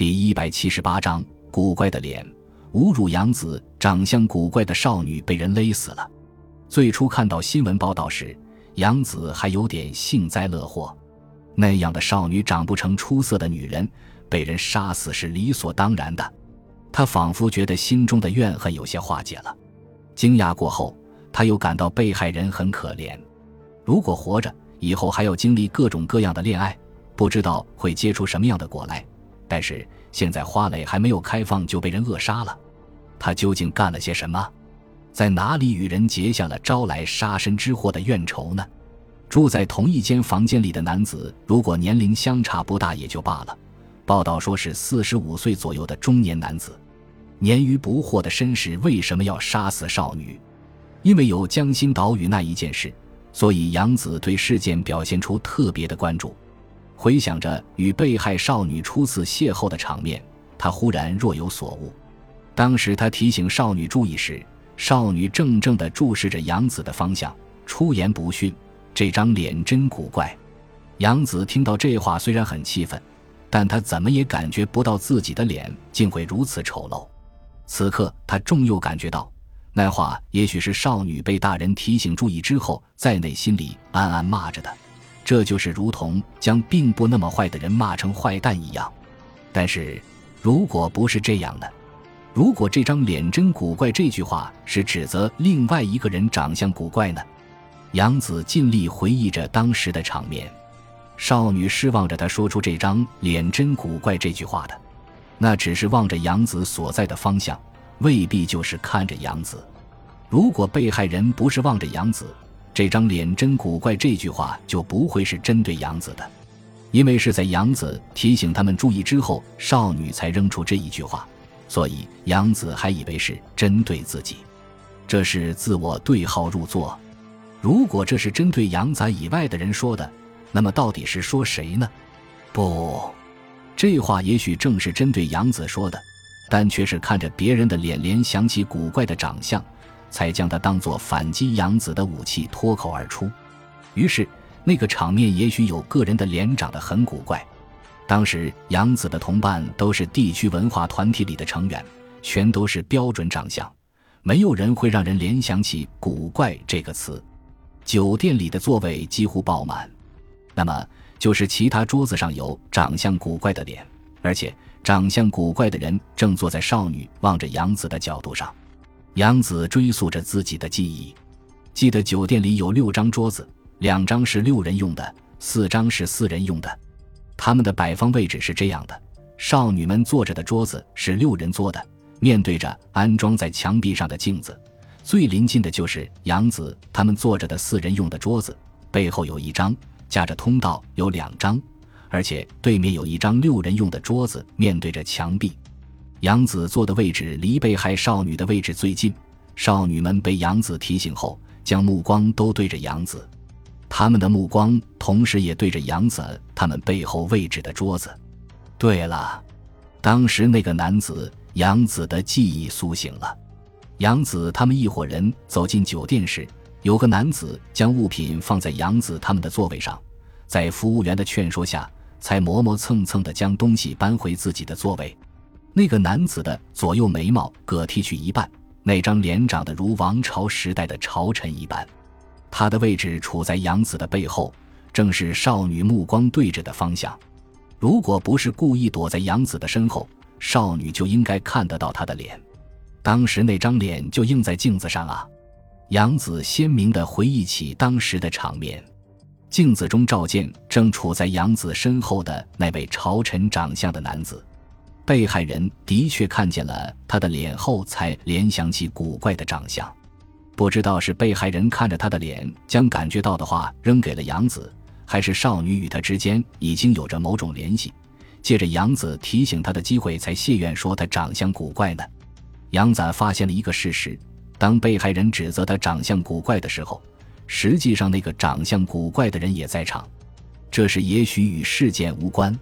第一百七十八章：古怪的脸，侮辱杨子，长相古怪的少女被人勒死了。最初看到新闻报道时，杨子还有点幸灾乐祸。那样的少女长不成出色的女人，被人杀死是理所当然的。他仿佛觉得心中的怨恨有些化解了。惊讶过后，他又感到被害人很可怜。如果活着，以后还要经历各种各样的恋爱，不知道会结出什么样的果来。但是现在花蕾还没有开放就被人扼杀了，他究竟干了些什么？在哪里与人结下了招来杀身之祸的怨仇呢？住在同一间房间里的男子，如果年龄相差不大也就罢了。报道说是四十五岁左右的中年男子，年逾不惑的绅士为什么要杀死少女？因为有江心岛屿那一件事，所以杨子对事件表现出特别的关注。回想着与被害少女初次邂逅的场面，他忽然若有所悟。当时他提醒少女注意时，少女怔怔地注视着杨子的方向，出言不逊：“这张脸真古怪。”杨子听到这话，虽然很气愤，但他怎么也感觉不到自己的脸竟会如此丑陋。此刻，他重又感觉到，那话也许是少女被大人提醒注意之后，在内心里暗暗骂着的。这就是如同将并不那么坏的人骂成坏蛋一样，但是，如果不是这样的，如果这张脸真古怪这句话是指责另外一个人长相古怪呢？杨子尽力回忆着当时的场面，少女是望着他说出这张脸真古怪这句话的，那只是望着杨子所在的方向，未必就是看着杨子。如果被害人不是望着杨子。这张脸真古怪，这句话就不会是针对杨子的，因为是在杨子提醒他们注意之后，少女才扔出这一句话，所以杨子还以为是针对自己，这是自我对号入座。如果这是针对杨仔以外的人说的，那么到底是说谁呢？不，这话也许正是针对杨子说的，但却是看着别人的脸联想起古怪的长相。才将他当作反击杨子的武器脱口而出，于是那个场面也许有个人的脸长得很古怪。当时杨子的同伴都是地区文化团体里的成员，全都是标准长相，没有人会让人联想起“古怪”这个词。酒店里的座位几乎爆满，那么就是其他桌子上有长相古怪的脸，而且长相古怪的人正坐在少女望着杨子的角度上。杨子追溯着自己的记忆，记得酒店里有六张桌子，两张是六人用的，四张是四人用的。他们的摆放位置是这样的：少女们坐着的桌子是六人桌的，面对着安装在墙壁上的镜子；最临近的就是杨子他们坐着的四人用的桌子，背后有一张，夹着通道有两张，而且对面有一张六人用的桌子，面对着墙壁。杨子坐的位置离被害少女的位置最近，少女们被杨子提醒后，将目光都对着杨子，他们的目光同时也对着杨子他们背后位置的桌子。对了，当时那个男子杨子的记忆苏醒了。杨子他们一伙人走进酒店时，有个男子将物品放在杨子他们的座位上，在服务员的劝说下，才磨磨蹭蹭地将东西搬回自己的座位。那个男子的左右眉毛各剃去一半，那张脸长得如王朝时代的朝臣一般。他的位置处在杨子的背后，正是少女目光对着的方向。如果不是故意躲在杨子的身后，少女就应该看得到他的脸。当时那张脸就映在镜子上啊！杨子鲜明地回忆起当时的场面，镜子中照见正处在杨子身后的那位朝臣长相的男子。被害人的确看见了他的脸后，才联想起古怪的长相。不知道是被害人看着他的脸，将感觉到的话扔给了杨子，还是少女与他之间已经有着某种联系，借着杨子提醒他的机会，才谢愿说他长相古怪呢？杨子发现了一个事实：当被害人指责他长相古怪的时候，实际上那个长相古怪的人也在场。这是也许与事件无关。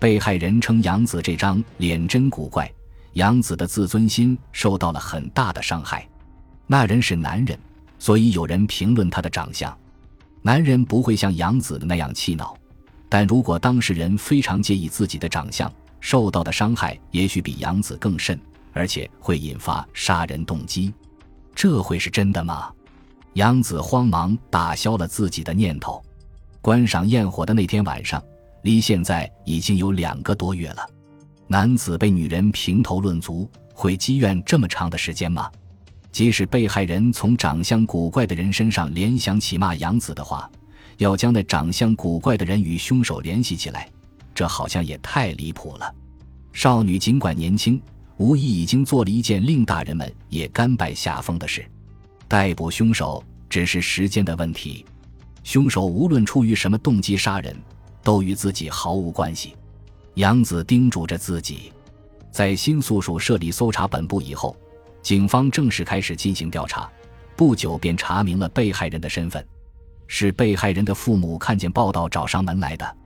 被害人称杨子这张脸真古怪，杨子的自尊心受到了很大的伤害。那人是男人，所以有人评论他的长相。男人不会像杨子那样气恼，但如果当事人非常介意自己的长相，受到的伤害也许比杨子更甚，而且会引发杀人动机。这会是真的吗？杨子慌忙打消了自己的念头。观赏焰火的那天晚上，离现在已经有两个多月了。男子被女人评头论足，会积怨这么长的时间吗？即使被害人从长相古怪的人身上联想起骂杨子的话，要将那长相古怪的人与凶手联系起来，这好像也太离谱了。少女尽管年轻，无疑已经做了一件令大人们也甘拜下风的事。逮捕凶手只是时间的问题。凶手无论出于什么动机杀人，都与自己毫无关系。杨子叮嘱着自己，在新宿署设立搜查本部以后。警方正式开始进行调查，不久便查明了被害人的身份，是被害人的父母看见报道找上门来的。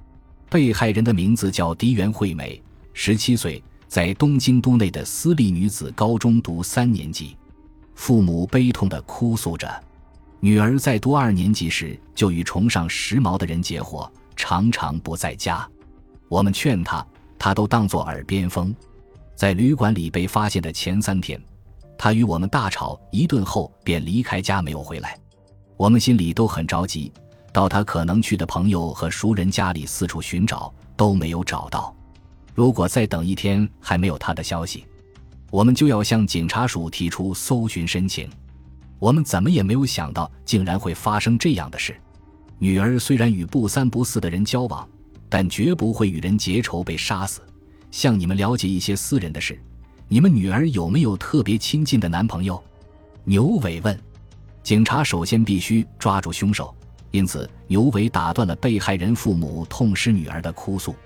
被害人的名字叫迪原惠美，十七岁，在东京都内的私立女子高中读三年级。父母悲痛地哭诉着，女儿在读二年级时就与崇尚时髦的人结伙，常常不在家。我们劝他，他都当作耳边风。在旅馆里被发现的前三天。他与我们大吵一顿后，便离开家没有回来。我们心里都很着急，到他可能去的朋友和熟人家里四处寻找，都没有找到。如果再等一天还没有他的消息，我们就要向警察署提出搜寻申请。我们怎么也没有想到，竟然会发生这样的事。女儿虽然与不三不四的人交往，但绝不会与人结仇被杀死。向你们了解一些私人的事。你们女儿有没有特别亲近的男朋友？牛伟问。警察首先必须抓住凶手，因此牛伟打断了被害人父母痛失女儿的哭诉。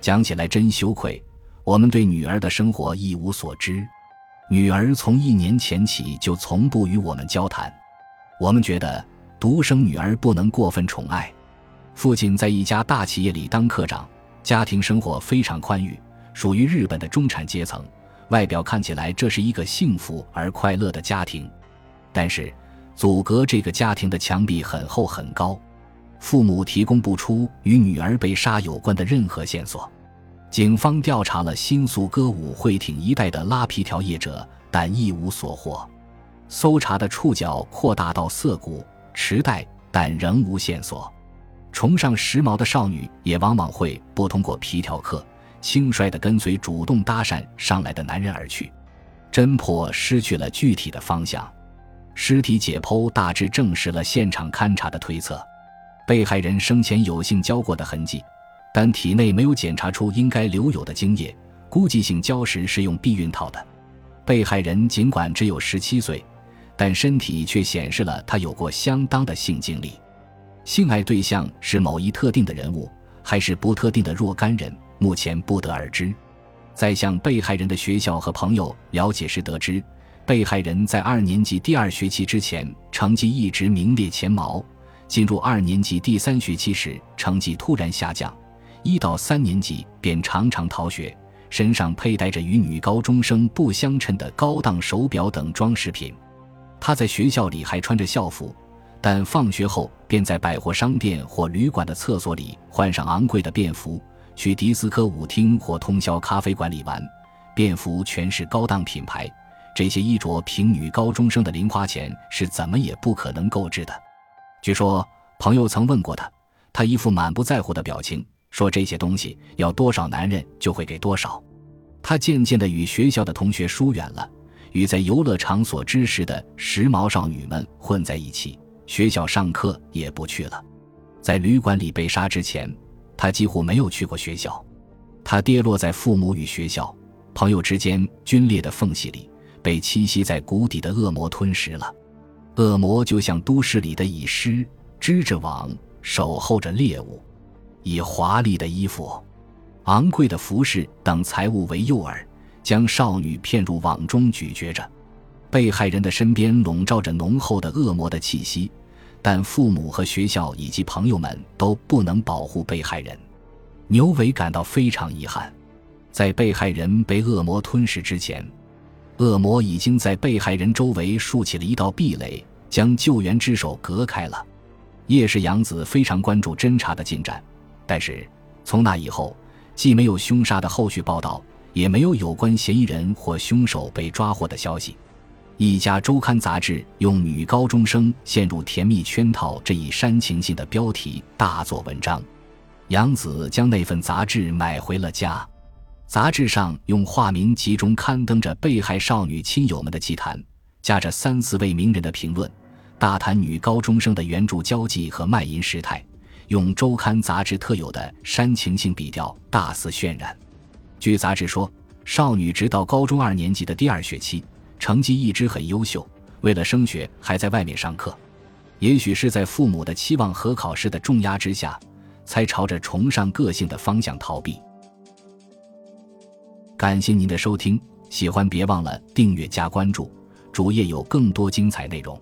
讲起来真羞愧，我们对女儿的生活一无所知。女儿从一年前起就从不与我们交谈。我们觉得独生女儿不能过分宠爱。父亲在一家大企业里当科长，家庭生活非常宽裕，属于日本的中产阶层。外表看起来这是一个幸福而快乐的家庭，但是阻隔这个家庭的墙壁很厚很高，父母提供不出与女儿被杀有关的任何线索。警方调查了新宿歌舞会町一带的拉皮条业者，但一无所获。搜查的触角扩大到涩谷、池袋，但仍无线索。崇尚时髦的少女也往往会不通过皮条客。轻率地跟随主动搭讪上来的男人而去，侦破失去了具体的方向。尸体解剖大致证实了现场勘查的推测，被害人生前有性交过的痕迹，但体内没有检查出应该留有的精液，估计性交时是用避孕套的。被害人尽管只有十七岁，但身体却显示了他有过相当的性经历。性爱对象是某一特定的人物，还是不特定的若干人？目前不得而知。在向被害人的学校和朋友了解时得知，被害人在二年级第二学期之前成绩一直名列前茅，进入二年级第三学期时成绩突然下降，一到三年级便常常逃学，身上佩戴着与女高中生不相称的高档手表等装饰品。他在学校里还穿着校服，但放学后便在百货商店或旅馆的厕所里换上昂贵的便服。去迪斯科舞厅或通宵咖啡馆里玩，便服全是高档品牌。这些衣着平女高中生的零花钱是怎么也不可能购置的。据说朋友曾问过他，他一副满不在乎的表情，说这些东西要多少男人就会给多少。他渐渐地与学校的同学疏远了，与在游乐场所知识的时髦少女们混在一起，学校上课也不去了。在旅馆里被杀之前。他几乎没有去过学校，他跌落在父母与学校、朋友之间皲裂的缝隙里，被栖息在谷底的恶魔吞噬了。恶魔就像都市里的蚁狮，织着网，守候着猎物，以华丽的衣服、昂贵的服饰等财物为诱饵，将少女骗入网中咀嚼着。被害人的身边笼罩着浓厚的恶魔的气息。但父母和学校以及朋友们都不能保护被害人，牛伟感到非常遗憾。在被害人被恶魔吞噬之前，恶魔已经在被害人周围竖起了一道壁垒，将救援之手隔开了。叶氏洋子非常关注侦查的进展，但是从那以后，既没有凶杀的后续报道，也没有有关嫌疑人或凶手被抓获的消息。一家周刊杂志用“女高中生陷入甜蜜圈套”这一煽情性的标题大做文章。杨子将那份杂志买回了家。杂志上用化名集中刊登着被害少女亲友们的祭坛，夹着三四位名人的评论，大谈女高中生的援助交际和卖淫事态。用周刊杂志特有的煽情性笔调大肆渲染。据杂志说，少女直到高中二年级的第二学期，成绩一直很优秀，为了升学还在外面上课。也许是在父母的期望和考试的重压之下，才朝着崇尚个性的方向逃避。感谢您的收听，喜欢别忘了订阅加关注，主页有更多精彩内容。